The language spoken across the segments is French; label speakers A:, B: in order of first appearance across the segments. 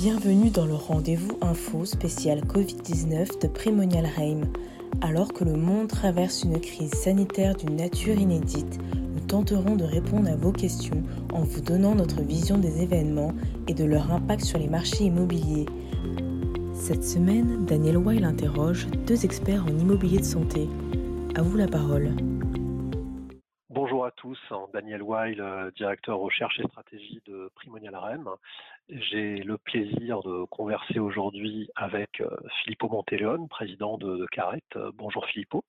A: Bienvenue dans le rendez-vous info spécial Covid-19 de Primonial Reim. Alors que le monde traverse une crise sanitaire d'une nature inédite, nous tenterons de répondre à vos questions en vous donnant notre vision des événements et de leur impact sur les marchés immobiliers. Cette semaine, Daniel Weil interroge deux experts en immobilier de santé. À vous la parole
B: tous, hein, Daniel Weil, euh, directeur recherche et stratégie de Primonial REM. J'ai le plaisir de converser aujourd'hui avec euh, Filippo Monteleone, président de, Caret. Euh, bonjour Filippo.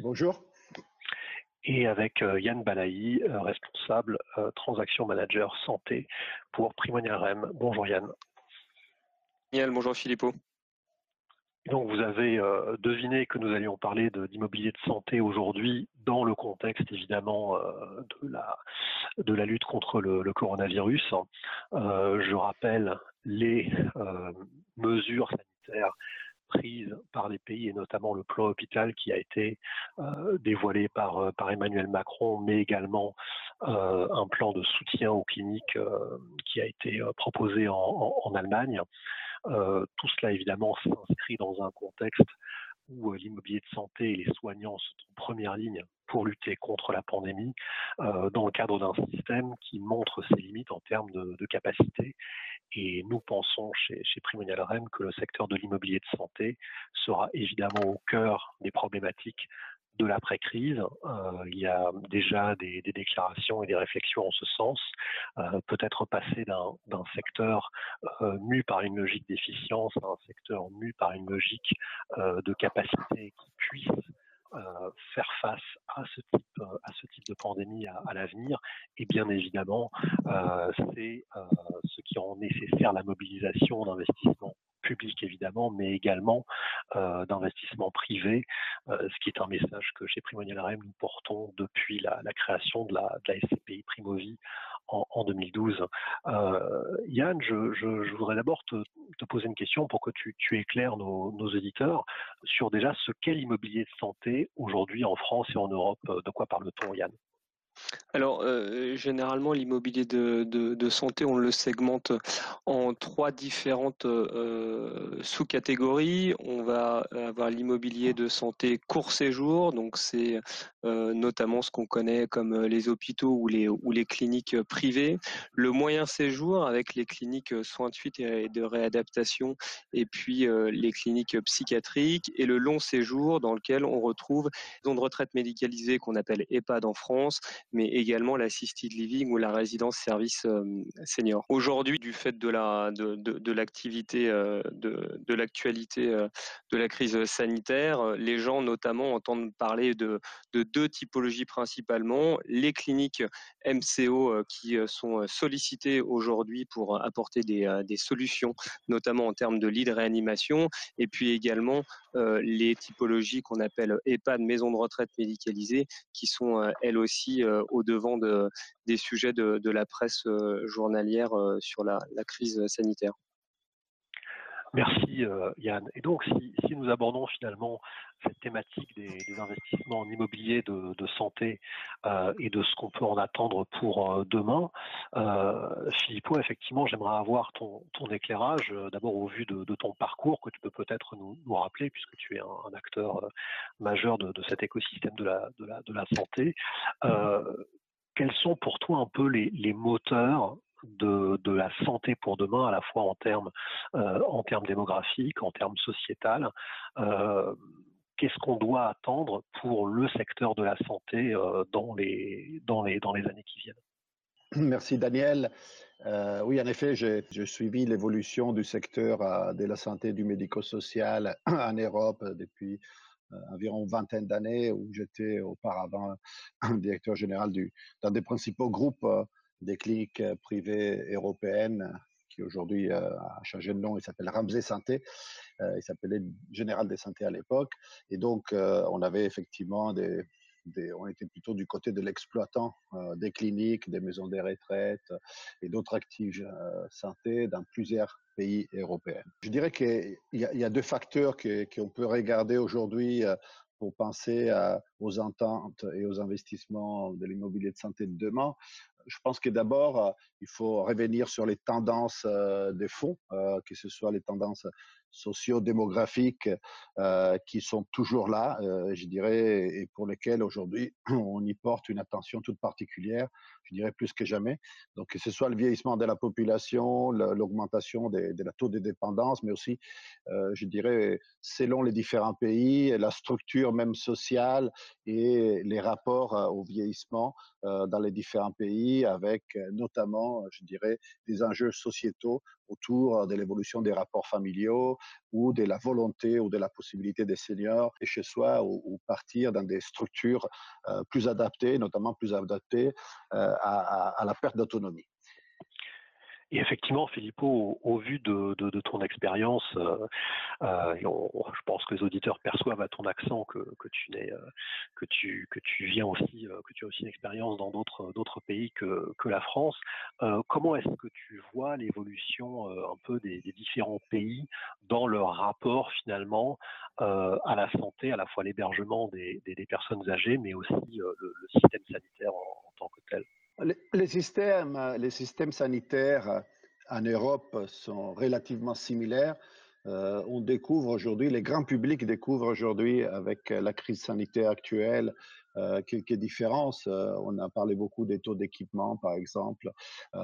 C: Bonjour.
B: Et avec Yann Balaï, responsable transaction manager santé pour Primonial REM. Bonjour Yann.
D: Daniel, bonjour Filippo.
B: Donc vous avez euh, deviné que nous allions parler d'immobilier de, santé aujourd'hui dans le contexte évidemment euh, de, la, lutte contre le, coronavirus. Euh, je rappelle les mesures sanitaires prises par les pays et notamment le plan hôpital qui a été dévoilé par, Emmanuel Macron, mais également un plan de soutien aux cliniques qui a été proposé en Allemagne. Euh, tout cela, évidemment, s'inscrit dans un contexte où euh, l'immobilier de santé et les soignants sont en première ligne pour lutter contre la pandémie, euh, dans le cadre d'un système qui montre ses limites en termes de, capacité. Et nous pensons chez, chez Primonial REM que le secteur de l'immobilier de santé sera évidemment au cœur des problématiques de l'après-crise. Euh, il y a déjà des, déclarations et des réflexions en ce sens. Euh, peut-être passer d'un secteur euh, mu par une logique d'efficience à un secteur mu par une logique de capacité qui puisse faire face à ce type, de pandémie à l'avenir. Et bien évidemment, c'est ce qui rend nécessaire la mobilisation d'investissements public évidemment, mais également euh, d'investissement privé, euh, ce qui est un message que chez Primonial RM nous portons depuis la, création de la, SCPI Primovie en, 2012. Euh, Yann, je, voudrais d'abord te, poser une question pour que tu, éclaires nos, nos, auditeurs sur déjà ce qu'est l'immobilier de santé aujourd'hui en France et en Europe. De quoi parle-t-on, Yann?
D: Alors, euh, généralement, l'immobilier de, de, santé, on le segmente en trois différentes euh, sous-catégories. On va avoir l'immobilier de santé court séjour, donc c'est euh, notamment ce qu'on connaît comme les hôpitaux ou les, ou les cliniques privées. Le moyen séjour avec les cliniques soins de suite et de réadaptation, et puis les cliniques psychiatriques, et le long séjour dans lequel on retrouve des zones de retraite médicalisées qu'on appelle EHPAD en France, mais également l'assisted living ou la résidence service euh, senior. Aujourd'hui, du fait de la de, de, l'activité euh, de, de l'actualité euh, de la crise sanitaire, les gens notamment entendent parler de, de deux typologies principalement les cliniques MCO qui sont sollicitées aujourd'hui pour apporter des, des solutions, notamment en termes de lits de réanimation, et puis également les typologies qu'on appelle EHPAD, maison de retraite médicalisée, qui sont elles aussi au devant de, des sujets de, la presse euh, journalière euh, sur la, crise sanitaire.
B: Merci euh, Yann. Et donc si, nous abordons finalement cette thématique des, investissements en immobilier de, santé et de ce qu'on peut en attendre pour demain, euh, Philippot, effectivement, j'aimerais avoir ton, éclairage, d'abord au vu de, ton parcours que tu peux peut-être nous, rappeler, puisque tu es un, acteur majeur de, cet écosystème de la, de la, santé quels sont pour toi un peu les, moteurs de, la santé pour demain, à la fois en termes, euh, en termes démographiques, en termes sociétal euh, Qu'est-ce qu'on doit attendre pour le secteur de la santé euh, dans, les, dans, les, dans les années qui viennent?
C: Merci Daniel. oui, en effet, j'ai suivi l'évolution du secteur de la santé du médico-social en Europe depuis environ une vingtaine d'années où j'étais auparavant directeur général du, d'un des principaux groupes des cliniques euh, privées européennes qui aujourd'hui a changé de nom, il s'appelle Ramsey Santé, il s'appelait Général des Santé à l'époque, et donc on avait effectivement des, on était plutôt du côté de l'exploitant des cliniques, des maisons de retraite et d'autres actifs santé dans plusieurs pays européens. Je dirais qu'il y, a deux facteurs qu'on peut regarder aujourd'hui euh, pour penser aux ententes et aux investissements de l'immobilier de santé de demain. Je pense que d'abord, il faut revenir sur les tendances des fonds, que ce soit les tendances socio-démographiques euh, qui sont toujours là, euh, je dirais, et pour lesquels aujourd'hui on y porte une attention toute particulière, je dirais plus que jamais. Donc que ce soit le vieillissement de la population, l'augmentation de la taux de dépendance, mais aussi, euh, je dirais, selon les différents pays, la structure même sociale et les rapports au vieillissement dans les différents pays, avec notamment, je dirais, des enjeux sociétaux autour de l'évolution des rapports familiaux, ou de la volonté ou de la possibilité des seniors et chez soi ou, partir dans des structures plus adaptées, notamment plus adaptées à, la perte d'autonomie.
B: Et effectivement, Filippo, au, vu de, ton expérience, euh, euh, je pense que les auditeurs perçoivent à ton accent que, tu euh, que tu que tu viens aussi, que tu as aussi une expérience dans d'autres pays que, que la France. comment est-ce que tu vois l'évolution un peu des, différents pays dans leur rapport finalement à la santé, à la fois l'hébergement des, personnes âgées, mais aussi le, système sanitaire en tant que tel?
C: Les, systèmes, les systèmes sanitaires en Europe sont relativement similaires. Euh, on découvre aujourd'hui, les grands publics découvrent aujourd'hui avec la crise sanitaire actuelle euh, quelques différences. Euh, on a parlé beaucoup des taux d'équipement, par exemple,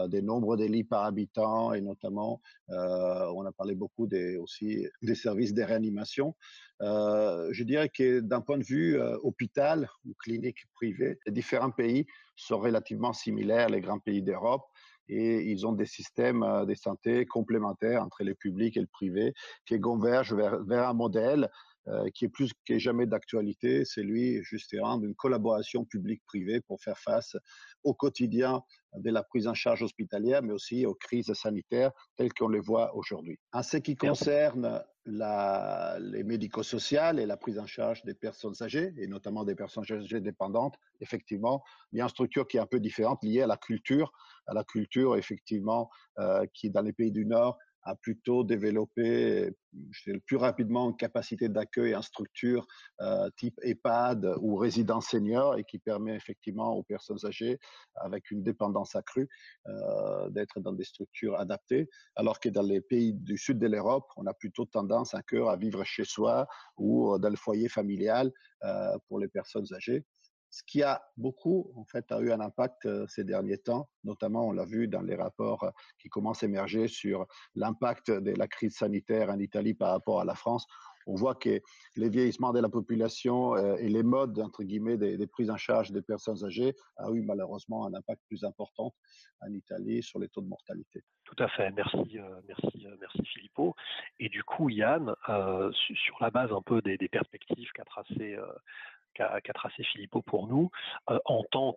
C: des nombres de lits par habitant et notamment, on a parlé beaucoup aussi des services de réanimation. je dirais que d'un point de vue hôpital ou clinique privée, les différents pays sont relativement similaires, les grands pays d'Europe et ils ont des systèmes de santé complémentaires entre le public et le privé qui convergent vers, un modèle euh, qui est plus que jamais d'actualité, c'est lui justement d'une collaboration publique-privée pour faire face au quotidien de la prise en charge hospitalière, mais aussi aux crises sanitaires telles qu'on les voit aujourd'hui. En ce qui concerne la, les médico-sociales et la prise en charge des personnes âgées, et notamment des personnes âgées dépendantes, effectivement, il y a une structure qui est un peu différente liée à la culture, à la culture effectivement euh, qui dans les pays du Nord a plutôt développé plus rapidement une capacité d'accueil en structure euh, type EHPAD ou résidence senior et qui permet effectivement aux personnes âgées avec une dépendance accrue euh, d'être dans des structures adaptées, alors que dans les pays du sud de l'Europe, on a plutôt tendance à cœur à vivre chez soi ou dans le foyer familial euh, pour les personnes âgées ce qui a beaucoup, en fait, a eu un impact euh, ces derniers temps. Notamment, on l'a vu dans les rapports euh, qui commencent à émerger sur l'impact de la crise sanitaire en Italie par rapport à la France. On voit que les vieillissements de la population euh, et les modes, entre guillemets, des, prises en charge des personnes âgées a eu malheureusement un impact plus important en Italie sur les taux de mortalité.
B: Tout à fait, merci, merci, merci Filippo. Et du coup, Yann, sur la base un peu des, perspectives qu'a tracé qu'a tracé Filippo pour nous, euh, en tant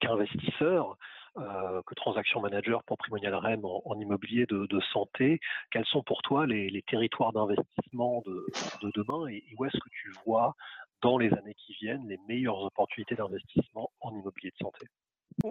B: qu'investisseur, euh, que transaction manager pour Primonial REM en, immobilier de, santé, quels sont pour toi les, territoires d'investissement de, demain et, où est-ce que tu vois dans les années qui viennent les meilleures opportunités d'investissement en immobilier de santé?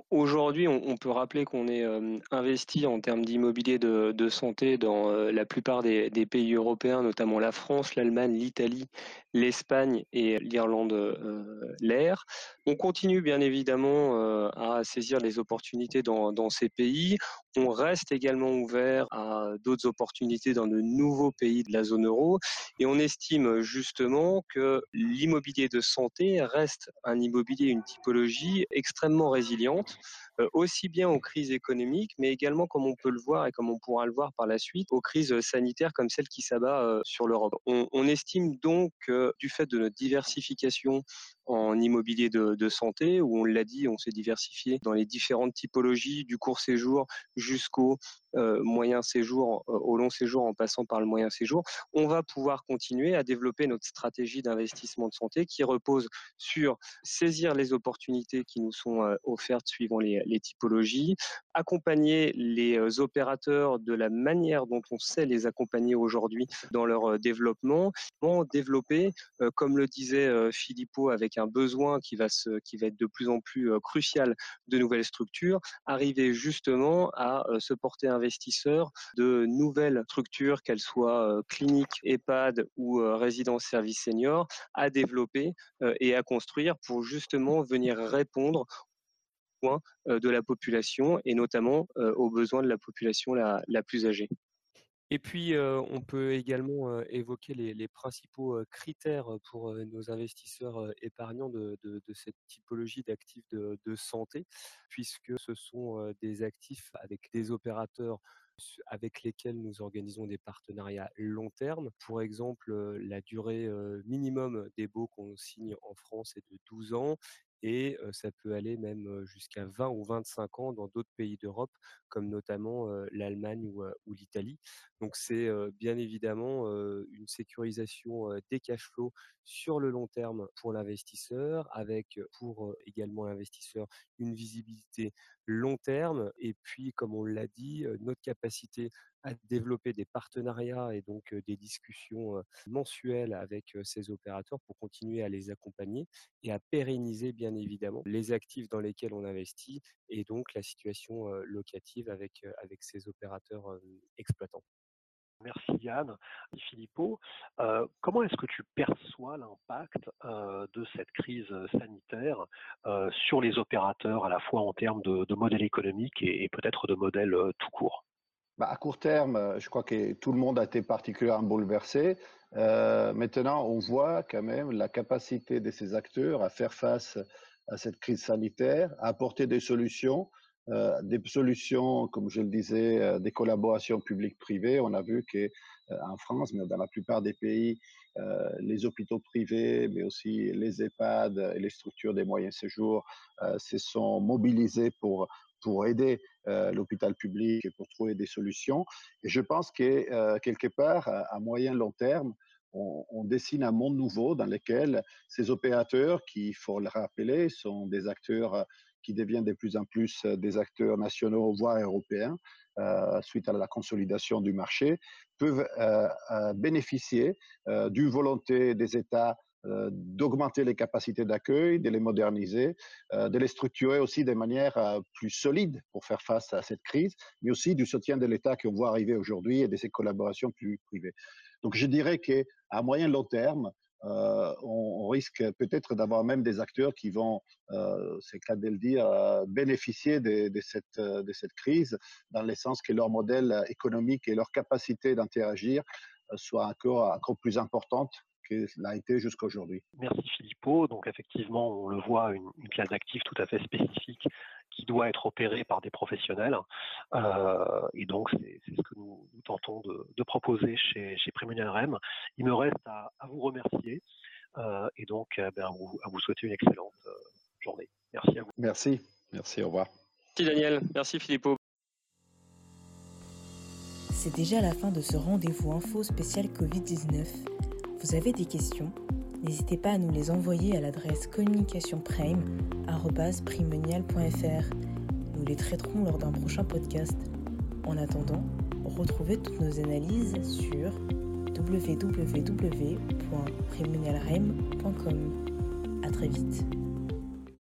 D: Aujourd'hui, on, peut rappeler qu'on est euh, investi en termes d'immobilier de, santé dans euh, la plupart des, pays européens, notamment la France, l'Allemagne, l'Italie, l'Espagne et l'Irlande euh, l'air. On continue bien évidemment à saisir les opportunités dans, ces pays. On reste également ouvert à d'autres opportunités dans de nouveaux pays de la zone euro et on estime justement que l'immobilier de santé reste un immobilier, une typologie extrêmement résiliente euh, aussi bien aux crises économiques, mais également, comme on peut le voir et comme on pourra le voir par la suite, aux crises sanitaires comme celle qui s'abat euh, sur l'Europe. On, estime donc que du fait de notre diversification en immobilier de, santé, où on l'a dit, on s'est diversifié dans les différentes typologies du court séjour jusqu'au euh, moyen séjour, au long séjour en passant par le moyen séjour, on va pouvoir continuer à développer notre stratégie d'investissement de santé qui repose sur saisir les opportunités qui nous sont offertes suivant les, typologies, accompagner les euh, opérateurs de la manière dont on sait les accompagner aujourd'hui dans leur euh, développement, développer, euh, comme le disait Philippot, avec un besoin qui va, être de plus en plus crucial de nouvelles structures, arriver justement à se porter investisseur de nouvelles structures, qu'elles soient cliniques, EHPAD ou résidence service senior, à développer et à construire pour justement venir répondre besoins de la population et notamment aux besoins de la population la, la plus âgée. Et puis, on peut également évoquer les, principaux critères pour nos investisseurs épargnants de, cette typologie d'actifs de, santé, puisque ce sont des actifs avec des opérateurs avec lesquels nous organisons des partenariats long terme. Pour exemple, la durée minimum des baux qu'on signe en France est de 12 ans et ça peut aller même jusqu'à 20 ou 25 ans dans d'autres pays d'Europe, comme notamment l'Allemagne ou, l'Italie. Donc c'est bien évidemment une sécurisation des cash flows sur le long terme pour l'investisseur, avec pour également l'investisseur une visibilité long terme. Et puis, comme on l'a dit, notre capacité à développer des partenariats et donc des discussions mensuelles avec ces opérateurs pour continuer à les accompagner et à pérenniser bien évidemment les actifs dans lesquels on investit et donc la situation locative avec, avec ces opérateurs exploitants.
B: Merci Yann. Philippot, euh, comment est-ce que tu perçois l'impact de cette crise sanitaire sur les opérateurs, à la fois en termes de, modèle économique et, peut-être de modèle tout court?
C: Bah, À court terme, je crois que tout le monde a été particulièrement bouleversé. maintenant, on voit quand même la capacité de ces acteurs à faire face à cette crise sanitaire, à apporter des solutions euh, des solutions, comme je le disais, euh, des collaborations publiques-privées. On a vu qu'en euh, France, mais dans la plupart des pays, les hôpitaux privés, mais aussi les EHPAD et les structures des moyens séjours se sont mobilisés pour, pour aider l'hôpital public et pour trouver des solutions. Et je pense que quelque part, à moyen long terme, on, dessine un monde nouveau dans lequel ces opérateurs, qui, il faut le rappeler, sont des acteurs qui deviennent de plus en plus euh, des acteurs nationaux, voire européens, euh, suite à la consolidation du marché, peuvent euh, bénéficier d'une volonté des États d'augmenter les capacités d'accueil, de les moderniser, de les structurer aussi de manière plus solide pour faire face à cette crise, mais aussi du soutien de l'État qu'on voit arriver aujourd'hui et de ses collaborations plus privées. Donc je dirais qu'à moyen long terme, euh, on, risque peut-être d'avoir même des acteurs qui vont, euh, c'est cas de le dire, euh, bénéficier de, cette, de cette crise, dans le sens que leur modèle économique et leur capacité d'interagir soient encore, encore plus importantes que l'a été jusqu'à aujourd'hui.
B: Merci Philippot. Donc effectivement, on le voit, une, une classe d'actifs tout à fait spécifique qui doit être opéré par des professionnels. Euh, et donc, c'est ce que nous, tentons de, proposer chez, chez Rem. Il me reste à, vous remercier euh, et donc euh, ben, à, vous, souhaiter une excellente journée. Merci à vous.
C: Merci. Merci. Au revoir.
D: Merci Daniel. Merci Philippot.
A: C'est déjà la fin de ce rendez-vous info spécial Covid-19. Vous avez des questions N'hésitez pas à nous les envoyer à l'adresse communicationprime.primonial.fr. Nous les traiterons lors d'un prochain podcast. En attendant, retrouvez toutes nos analyses sur www.primonialrem.com. À très vite.